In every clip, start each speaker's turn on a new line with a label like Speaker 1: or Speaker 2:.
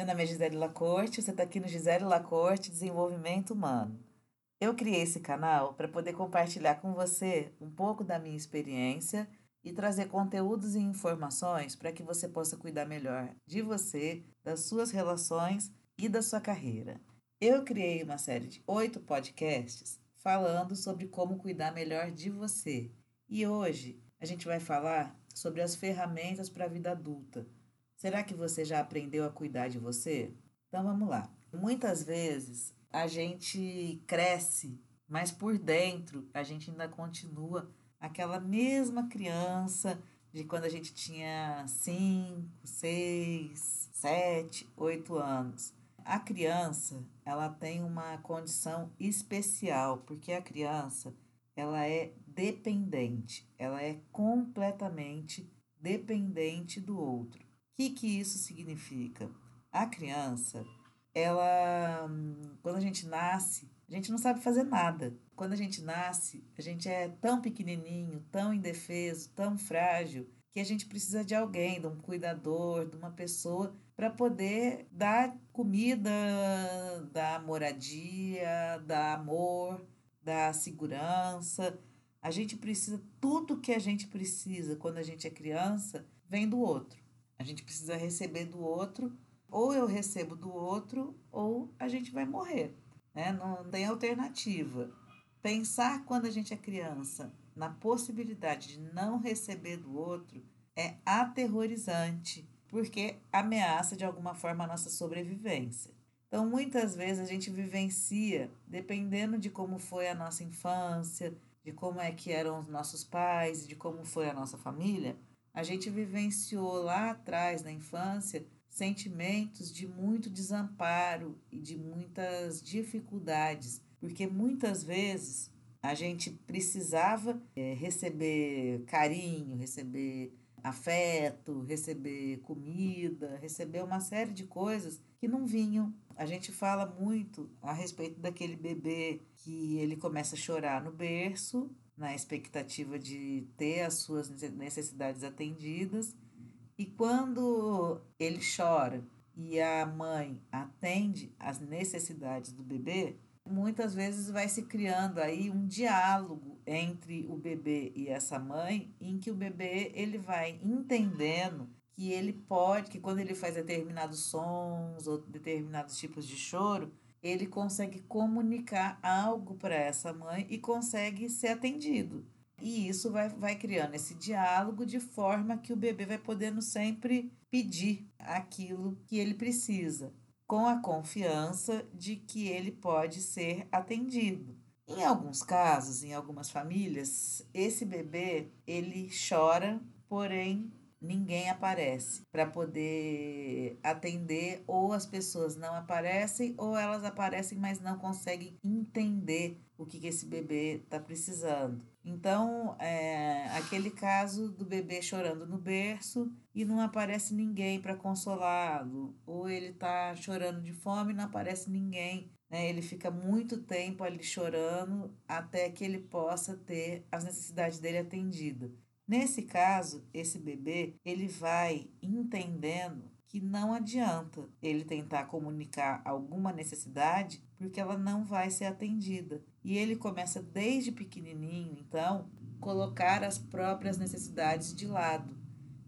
Speaker 1: Meu nome é Gisele Lacorte, você está aqui no Gisele Lacorte Desenvolvimento Humano. Eu criei esse canal para poder compartilhar com você um pouco da minha experiência e trazer conteúdos e informações para que você possa cuidar melhor de você, das suas relações e da sua carreira. Eu criei uma série de oito podcasts falando sobre como cuidar melhor de você. E hoje a gente vai falar sobre as ferramentas para a vida adulta. Será que você já aprendeu a cuidar de você? Então vamos lá. Muitas vezes a gente cresce, mas por dentro a gente ainda continua aquela mesma criança de quando a gente tinha 5, 6, 7, 8 anos. A criança, ela tem uma condição especial, porque a criança, ela é dependente, ela é completamente dependente do outro. O que, que isso significa? A criança, ela, quando a gente nasce, a gente não sabe fazer nada. Quando a gente nasce, a gente é tão pequenininho, tão indefeso, tão frágil, que a gente precisa de alguém, de um cuidador, de uma pessoa para poder dar comida, dar moradia, dar amor, dar segurança. A gente precisa, tudo que a gente precisa quando a gente é criança vem do outro. A gente precisa receber do outro, ou eu recebo do outro, ou a gente vai morrer. Né? Não tem alternativa. Pensar quando a gente é criança na possibilidade de não receber do outro é aterrorizante, porque ameaça de alguma forma a nossa sobrevivência. Então, muitas vezes a gente vivencia, dependendo de como foi a nossa infância, de como é que eram os nossos pais, de como foi a nossa família, a gente vivenciou lá atrás na infância sentimentos de muito desamparo e de muitas dificuldades, porque muitas vezes a gente precisava é, receber carinho, receber afeto, receber comida, receber uma série de coisas que não vinham. A gente fala muito a respeito daquele bebê que ele começa a chorar no berço, na expectativa de ter as suas necessidades atendidas, e quando ele chora e a mãe atende às necessidades do bebê, muitas vezes vai se criando aí um diálogo entre o bebê e essa mãe, em que o bebê ele vai entendendo que ele pode, que quando ele faz determinados sons ou determinados tipos de choro, ele consegue comunicar algo para essa mãe e consegue ser atendido. E isso vai, vai criando esse diálogo de forma que o bebê vai podendo sempre pedir aquilo que ele precisa com a confiança de que ele pode ser atendido. Em alguns casos, em algumas famílias, esse bebê ele chora, porém ninguém aparece para poder atender, ou as pessoas não aparecem, ou elas aparecem, mas não conseguem entender o que, que esse bebê está precisando. Então, é aquele caso do bebê chorando no berço e não aparece ninguém para consolá-lo, ou ele está chorando de fome e não aparece ninguém. Né? Ele fica muito tempo ali chorando até que ele possa ter as necessidades dele atendidas. Nesse caso, esse bebê ele vai entendendo que não adianta ele tentar comunicar alguma necessidade porque ela não vai ser atendida. E ele começa desde pequenininho, então, colocar as próprias necessidades de lado.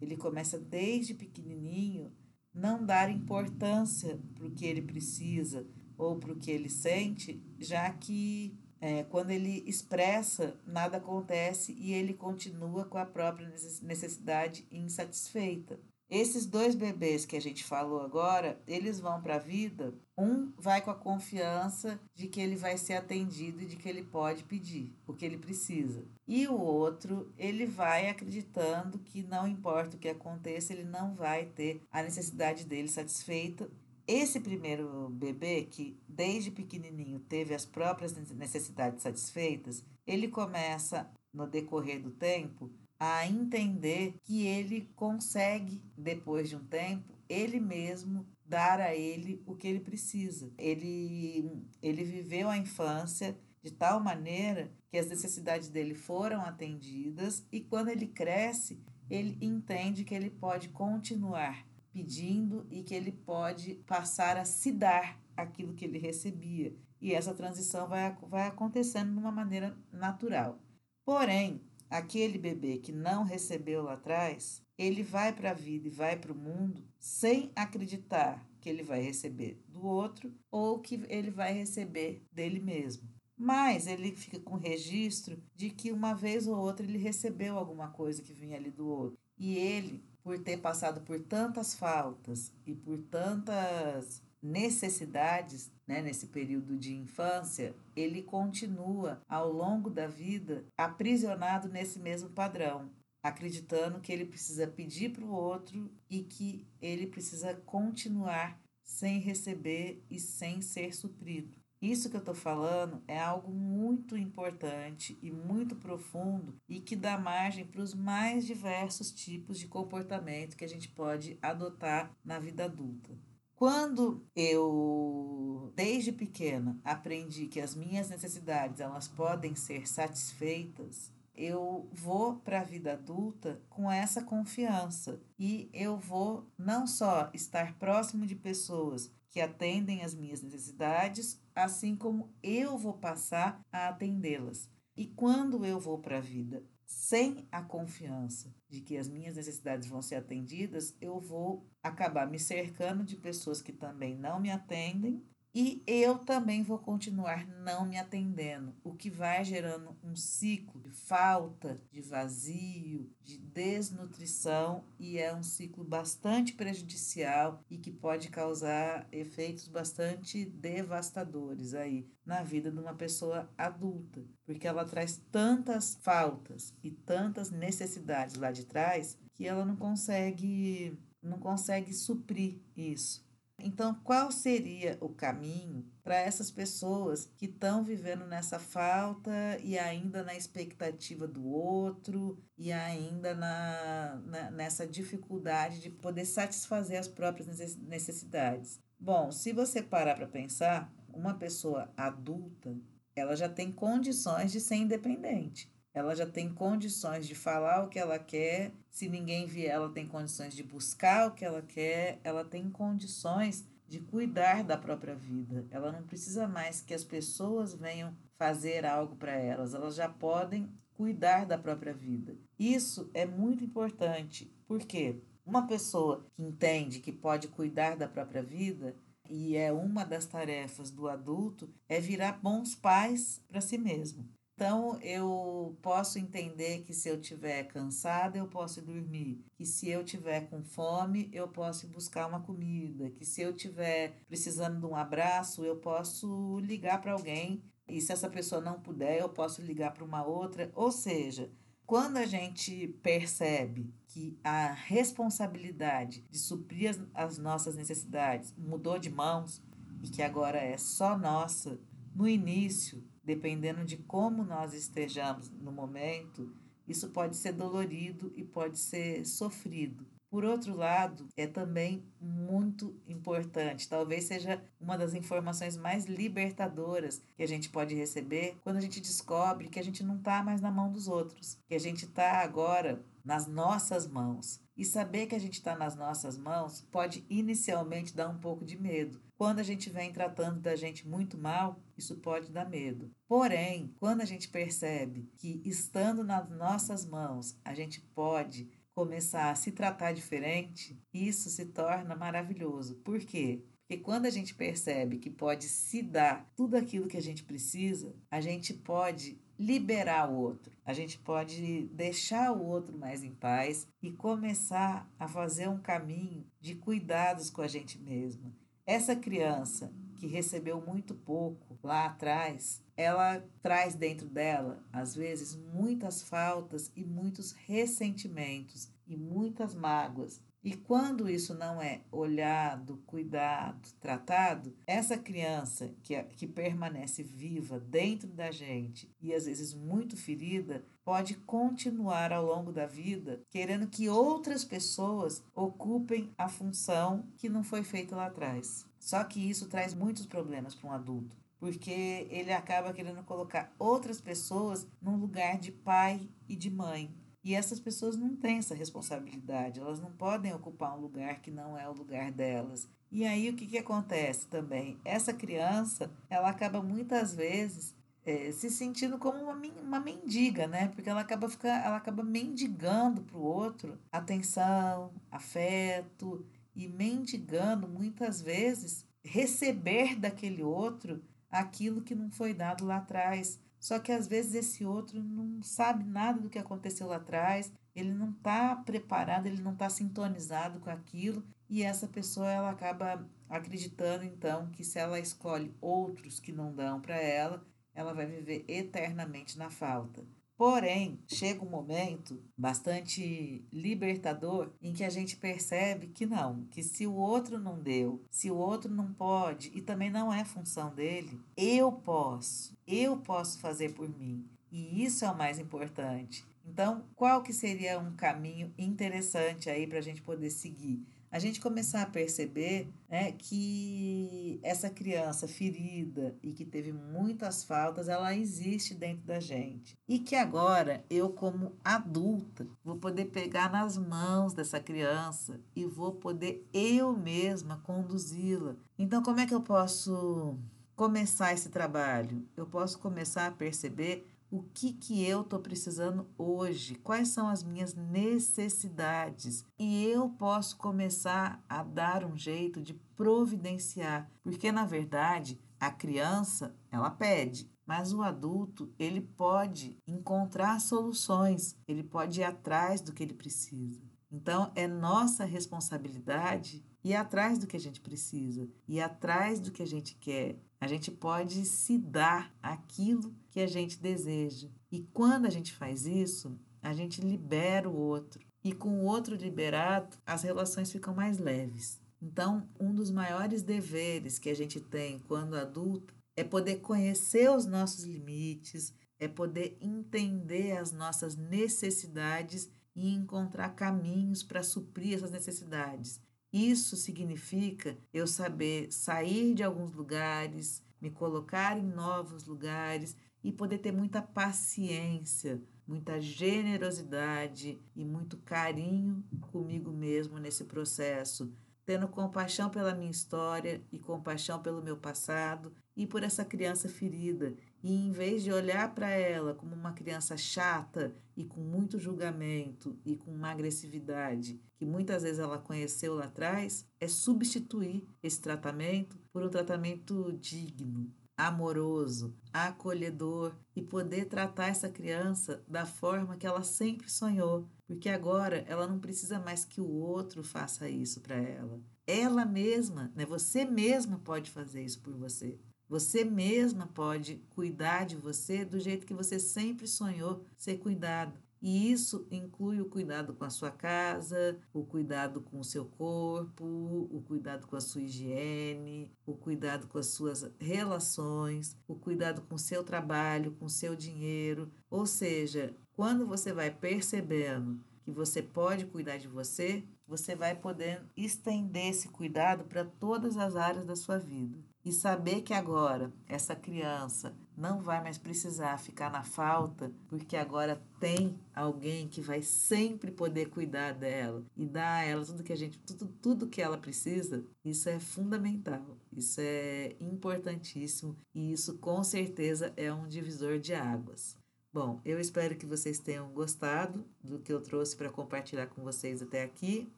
Speaker 1: Ele começa desde pequenininho não dar importância para o que ele precisa ou para o que ele sente, já que é, quando ele expressa, nada acontece e ele continua com a própria necessidade insatisfeita. Esses dois bebês que a gente falou agora, eles vão para a vida. Um vai com a confiança de que ele vai ser atendido e de que ele pode pedir o que ele precisa. E o outro, ele vai acreditando que não importa o que aconteça, ele não vai ter a necessidade dele satisfeita esse primeiro bebê, que desde pequenininho teve as próprias necessidades satisfeitas, ele começa, no decorrer do tempo, a entender que ele consegue, depois de um tempo, ele mesmo dar a ele o que ele precisa. Ele, ele viveu a infância de tal maneira que as necessidades dele foram atendidas e quando ele cresce, ele entende que ele pode continuar pedindo e que ele pode passar a se dar aquilo que ele recebia. E essa transição vai, vai acontecendo de uma maneira natural. Porém, aquele bebê que não recebeu lá atrás, ele vai para a vida e vai para o mundo sem acreditar que ele vai receber do outro ou que ele vai receber dele mesmo. Mas ele fica com registro de que uma vez ou outra ele recebeu alguma coisa que vinha ali do outro. E ele, por ter passado por tantas faltas e por tantas necessidades né, nesse período de infância, ele continua ao longo da vida aprisionado nesse mesmo padrão, acreditando que ele precisa pedir para o outro e que ele precisa continuar sem receber e sem ser suprido. Isso que eu estou falando é algo muito importante e muito profundo e que dá margem para os mais diversos tipos de comportamento que a gente pode adotar na vida adulta. Quando eu, desde pequena, aprendi que as minhas necessidades elas podem ser satisfeitas, eu vou para a vida adulta com essa confiança e eu vou não só estar próximo de pessoas que atendem as minhas necessidades, assim como eu vou passar a atendê-las. E quando eu vou para a vida sem a confiança de que as minhas necessidades vão ser atendidas, eu vou acabar me cercando de pessoas que também não me atendem e eu também vou continuar não me atendendo, o que vai gerando um ciclo de falta, de vazio, de desnutrição e é um ciclo bastante prejudicial e que pode causar efeitos bastante devastadores aí na vida de uma pessoa adulta, porque ela traz tantas faltas e tantas necessidades lá de trás que ela não consegue não consegue suprir isso. Então, qual seria o caminho para essas pessoas que estão vivendo nessa falta e ainda na expectativa do outro e ainda na, na, nessa dificuldade de poder satisfazer as próprias necessidades? Bom, se você parar para pensar, uma pessoa adulta, ela já tem condições de ser independente. Ela já tem condições de falar o que ela quer. Se ninguém vier, ela tem condições de buscar o que ela quer. Ela tem condições de cuidar da própria vida. Ela não precisa mais que as pessoas venham fazer algo para elas. Elas já podem cuidar da própria vida. Isso é muito importante, porque uma pessoa que entende que pode cuidar da própria vida, e é uma das tarefas do adulto, é virar bons pais para si mesmo. Então, eu posso entender que se eu estiver cansada, eu posso dormir. Que se eu estiver com fome, eu posso buscar uma comida. Que se eu estiver precisando de um abraço, eu posso ligar para alguém. E se essa pessoa não puder, eu posso ligar para uma outra. Ou seja, quando a gente percebe que a responsabilidade de suprir as, as nossas necessidades mudou de mãos e que agora é só nossa, no início dependendo de como nós estejamos no momento, isso pode ser dolorido e pode ser sofrido. Por outro lado, é também muito importante, talvez seja uma das informações mais libertadoras que a gente pode receber quando a gente descobre que a gente não está mais na mão dos outros, que a gente está agora nas nossas mãos. E saber que a gente está nas nossas mãos pode inicialmente dar um pouco de medo. Quando a gente vem tratando da gente muito mal, isso pode dar medo. Porém, quando a gente percebe que estando nas nossas mãos, a gente pode começar a se tratar diferente, isso se torna maravilhoso. Por quê? Porque quando a gente percebe que pode se dar tudo aquilo que a gente precisa, a gente pode liberar o outro. A gente pode deixar o outro mais em paz e começar a fazer um caminho de cuidados com a gente mesma. Essa criança que recebeu muito pouco lá atrás, ela traz dentro dela, às vezes, muitas faltas e muitos ressentimentos e muitas mágoas e quando isso não é olhado, cuidado, tratado, essa criança que, que permanece viva dentro da gente e às vezes muito ferida, pode continuar ao longo da vida querendo que outras pessoas ocupem a função que não foi feita lá atrás. Só que isso traz muitos problemas para um adulto, porque ele acaba querendo colocar outras pessoas no lugar de pai e de mãe E essas pessoas não têm essa responsabilidade, elas não podem ocupar um lugar que não é o lugar delas. E aí o que, que acontece também? Essa criança, ela acaba muitas vezes é, se sentindo como uma, uma mendiga, né? Porque ela acaba, ficar, ela acaba mendigando para o outro atenção, afeto e mendigando muitas vezes receber daquele outro aquilo que não foi dado lá atrás. Só que às vezes esse outro não sabe nada do que aconteceu lá atrás, ele não está preparado, ele não está sintonizado com aquilo e essa pessoa ela acaba acreditando então que se ela escolhe outros que não dão para ela, ela vai viver eternamente na falta. Porém, chega um momento bastante libertador em que a gente percebe que não, que se o outro não deu, se o outro não pode e também não é função dele, eu posso, eu posso fazer por mim. E isso é o mais importante. Então, qual que seria um caminho interessante aí para a gente poder seguir? A gente começar a perceber né, que essa criança ferida e que teve muitas faltas, ela existe dentro da gente. E que agora eu, como adulta, vou poder pegar nas mãos dessa criança e vou poder eu mesma conduzi-la. Então, como é que eu posso começar esse trabalho? Eu posso começar a perceber o que, que eu estou precisando hoje, quais são as minhas necessidades. E eu posso começar a dar um jeito de providenciar, porque na verdade a criança ela pede, mas o adulto ele pode encontrar soluções, ele pode ir atrás do que ele precisa. Então é nossa responsabilidade ir atrás do que a gente precisa, ir atrás do que a gente quer, a gente pode se dar aquilo que a gente deseja. E quando a gente faz isso, a gente libera o outro. E com o outro liberado, as relações ficam mais leves. Então, um dos maiores deveres que a gente tem quando adulto é poder conhecer os nossos limites, é poder entender as nossas necessidades e encontrar caminhos para suprir essas necessidades. Isso significa eu saber sair de alguns lugares, me colocar em novos lugares e poder ter muita paciência, muita generosidade e muito carinho comigo mesmo nesse processo, tendo compaixão pela minha história e compaixão pelo meu passado e por essa criança ferida e em vez de olhar para ela como uma criança chata e com muito julgamento e com uma agressividade que muitas vezes ela conheceu lá atrás, é substituir esse tratamento por um tratamento digno, amoroso, acolhedor e poder tratar essa criança da forma que ela sempre sonhou, porque agora ela não precisa mais que o outro faça isso para ela. Ela mesma, né, você mesma pode fazer isso por você. Você mesma pode cuidar de você do jeito que você sempre sonhou ser cuidado. E isso inclui o cuidado com a sua casa, o cuidado com o seu corpo, o cuidado com a sua higiene, o cuidado com as suas relações, o cuidado com o seu trabalho, com o seu dinheiro. Ou seja, quando você vai percebendo que você pode cuidar de você, você vai poder estender esse cuidado para todas as áreas da sua vida. E saber que agora essa criança não vai mais precisar ficar na falta, porque agora tem alguém que vai sempre poder cuidar dela e dar a ela tudo que a gente tudo, tudo que ela precisa. Isso é fundamental. Isso é importantíssimo e isso com certeza é um divisor de águas. Bom, eu espero que vocês tenham gostado do que eu trouxe para compartilhar com vocês até aqui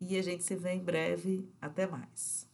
Speaker 1: e a gente se vê em breve. Até mais.